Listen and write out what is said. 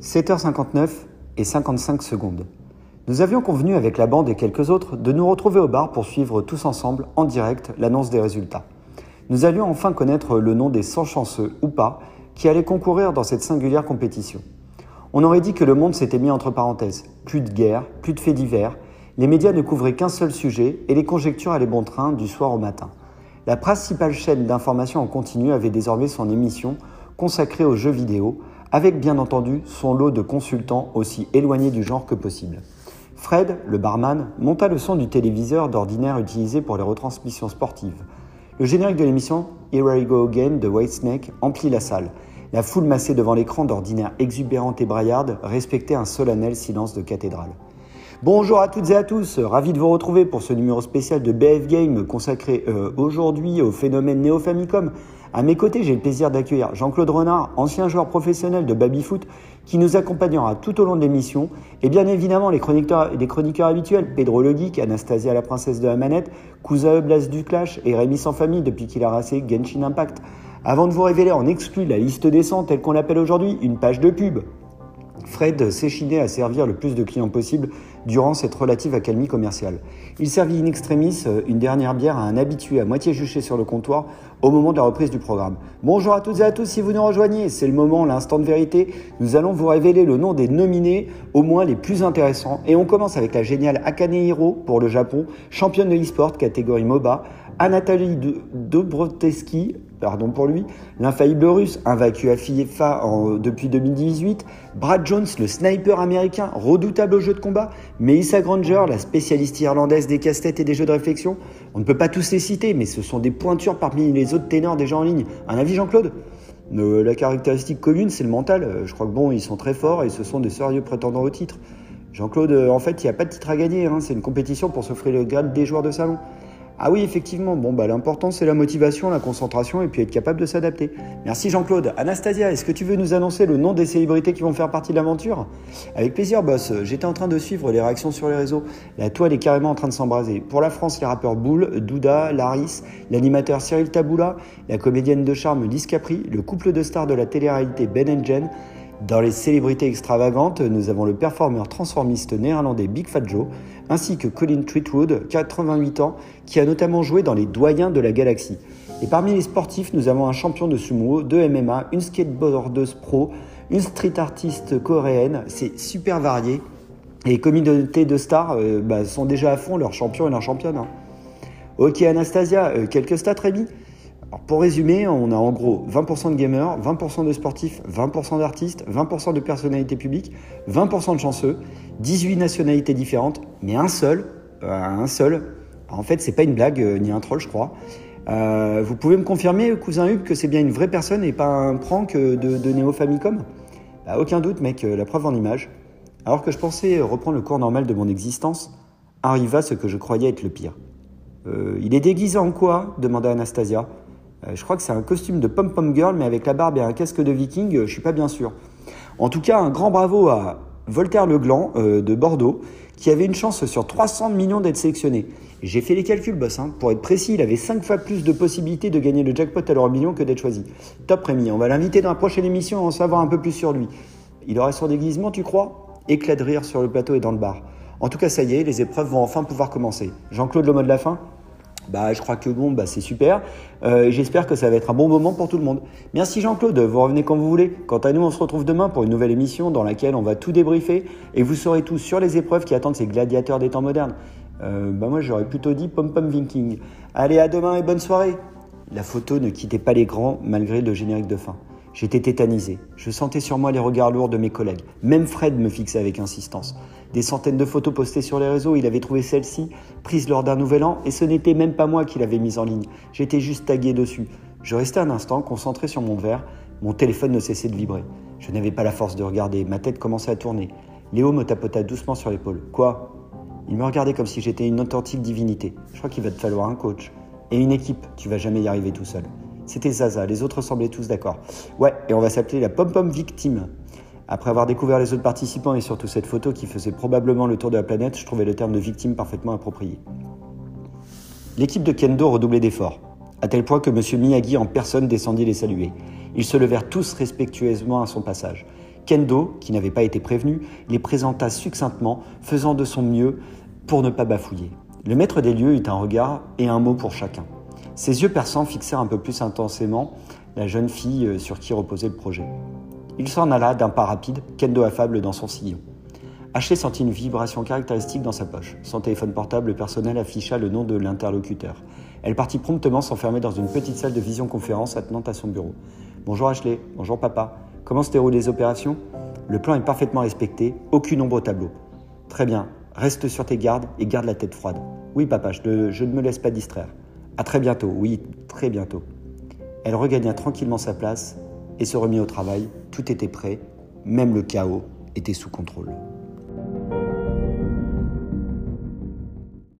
7h59 et 55 secondes. Nous avions convenu avec la bande et quelques autres de nous retrouver au bar pour suivre tous ensemble, en direct, l'annonce des résultats. Nous allions enfin connaître le nom des 100 chanceux, ou pas, qui allaient concourir dans cette singulière compétition. On aurait dit que le monde s'était mis entre parenthèses. Plus de guerre, plus de faits divers, les médias ne couvraient qu'un seul sujet et les conjectures allaient bon train du soir au matin. La principale chaîne d'information en continu avait désormais son émission consacrée aux jeux vidéo, avec bien entendu son lot de consultants aussi éloignés du genre que possible. Fred, le barman, monta le son du téléviseur d'ordinaire utilisé pour les retransmissions sportives. Le générique de l'émission Here I Go Again de Whitesnake emplit la salle. La foule massée devant l'écran d'ordinaire exubérante et braillarde respectait un solennel silence de cathédrale. Bonjour à toutes et à tous, ravi de vous retrouver pour ce numéro spécial de BF Game consacré euh, aujourd'hui au phénomène Néo-Famicom. À mes côtés, j'ai le plaisir d'accueillir Jean-Claude Renard, ancien joueur professionnel de Babyfoot, qui nous accompagnera tout au long de l'émission, et bien évidemment les chroniqueurs, habituels, Pedro le Anastasia la princesse de la manette, Cousa Blas du Clash et Rémi sans famille depuis qu'il a rassé Genshin Impact. Avant de vous révéler en exclu la liste des 100 telle qu'on l'appelle aujourd'hui, une page de pub, Fred s'échinait à servir le plus de clients possible durant cette relative accalmie commerciale. Il servit in extremis euh, une dernière bière à un habitué à moitié juché sur le comptoir au moment de la reprise du programme. Bonjour à toutes et à tous si vous nous rejoignez, c'est le moment, l'instant de vérité. Nous allons vous révéler le nom des nominés, au moins les plus intéressants. Et on commence avec la géniale Akane Hiro pour le Japon, championne de e-sport catégorie MOBA, Anatoly Dobroteski, pardon pour lui, l'infaillible russe, invaincu à FIFA depuis 2018, Brad Jones, le sniper américain, redoutable au jeu de combat, Melissa Granger, la spécialiste irlandaise des casse-têtes et des jeux de réflexion. On ne peut pas tous les citer, mais ce sont des pointures parmi les autres ténors déjà en ligne. Un avis Jean-Claude? Euh, La caractéristique commune, c'est le mental. Euh, je crois que bon, ils sont très forts et ce sont des sérieux prétendants au titre. Jean-Claude, euh, en fait, il n'y a pas de titre à gagner, hein. c'est une compétition pour s'offrir le grade des joueurs de salon. Ah oui, effectivement. Bon, bah, l'important, c'est la motivation, la concentration et puis être capable de s'adapter. Merci Jean-Claude. Anastasia, est-ce que tu veux nous annoncer le nom des célébrités qui vont faire partie de l'aventure? Avec plaisir, boss. J'étais en train de suivre les réactions sur les réseaux. La toile est carrément en train de s'embraser. Pour la France, les rappeurs Boule, Douda, Laris, l'animateur Cyril Taboula, la comédienne de charme Lise Capri, le couple de stars de la télé-réalité Ben Jen, dans les célébrités extravagantes, nous avons le performeur transformiste néerlandais Big Fat Joe, ainsi que Colin Treatwood, 88 ans, qui a notamment joué dans les doyens de la galaxie. Et parmi les sportifs, nous avons un champion de sumo, de MMA, une skateboardeuse pro, une street artiste coréenne, c'est super varié. Et les communautés de stars euh, bah, sont déjà à fond leurs champions et leurs championnes. Hein. Ok Anastasia, euh, quelques stats Rémi? Pour résumer, on a en gros 20% de gamers, 20% de sportifs, 20% d'artistes, 20% de personnalités publiques, 20% de chanceux, 18 nationalités différentes, mais un seul, euh, un seul. En fait, c'est pas une blague euh, ni un troll, je crois. Euh, vous pouvez me confirmer, cousin Hub, que c'est bien une vraie personne et pas un prank de, de Famicom? Bah, Aucun doute, mec, la preuve en image. Alors que je pensais reprendre le cours normal de mon existence, arriva ce que je croyais être le pire. il est déguisé en quoi? demanda Anastasia. Euh, je crois que c'est un costume de pom-pom girl, mais avec la barbe et un casque de viking, euh, je suis pas bien sûr. En tout cas, un grand bravo à Voltaire Legland euh, de Bordeaux, qui avait une chance sur 300 millions d'être sélectionné. J'ai fait les calculs, boss. Hein. Pour être précis, il avait 5 fois plus de possibilités de gagner le jackpot à l'euro million que d'être choisi. Top Rémi, on va l'inviter dans la prochaine émission à en savoir un peu plus sur lui. Il aurait son déguisement, tu crois? Éclat de rire sur le plateau et dans le bar. En tout cas, ça y est, les épreuves vont enfin pouvoir commencer. Jean-Claude, le mot de la fin? Bah, je crois que bon, bah, c'est super. Euh, J'espère que ça va être un bon moment pour tout le monde. Merci Jean-Claude, vous revenez quand vous voulez. Quant à nous, on se retrouve demain pour une nouvelle émission dans laquelle on va tout débriefer et vous saurez tout sur les épreuves qui attendent ces gladiateurs des temps modernes. Euh, bah moi, j'aurais plutôt dit pom-pom viking. Allez, à demain et bonne soirée. La photo ne quittait pas l'écran malgré le générique de fin. J'étais tétanisé. Je sentais sur moi les regards lourds de mes collègues. Même Fred me fixait avec insistance. Des centaines de photos postées sur les réseaux, il avait trouvé celle-ci, prise lors d'un nouvel an, et ce n'était même pas moi qui l'avais mise en ligne. J'étais juste tagué dessus. Je restais un instant, concentré sur mon verre. Mon téléphone ne cessait de vibrer. Je n'avais pas la force de regarder. Ma tête commençait à tourner. Léo me tapota doucement sur l'épaule. Quoi? Il me regardait comme si j'étais une authentique divinité. Je crois qu'il va te falloir un coach. Et une équipe. Tu vas jamais y arriver tout seul. C'était Zaza, les autres semblaient tous d'accord. Ouais, et on va s'appeler la pom-pom victime. Après avoir découvert les autres participants et surtout cette photo qui faisait probablement le tour de la planète, je trouvais le terme de victime parfaitement approprié. L'équipe de Kendo redoublait d'efforts, à tel point que M. Miyagi en personne descendit les saluer. Ils se levèrent tous respectueusement à son passage. Kendo, qui n'avait pas été prévenu, les présenta succinctement, faisant de son mieux pour ne pas bafouiller. Le maître des lieux eut un regard et un mot pour chacun. Ses yeux perçants fixèrent un peu plus intensément la jeune fille euh, sur qui reposait le projet. Il s'en alla d'un pas rapide, Kendo affable dans son sillon. Ashley sentit une vibration caractéristique dans sa poche. Son téléphone portable personnel afficha le nom de l'interlocuteur. Elle partit promptement s'enfermer dans une petite salle de visioconférence attenante à son bureau. Bonjour Ashley, bonjour papa. Comment se déroulent les opérations? Le plan est parfaitement respecté, aucune ombre au tableau. Très bien, reste sur tes gardes et garde la tête froide. Oui papa, je, je ne me laisse pas distraire. À très bientôt, oui, très bientôt. Elle regagna tranquillement sa place et se remit au travail. Tout était prêt, même le chaos était sous contrôle.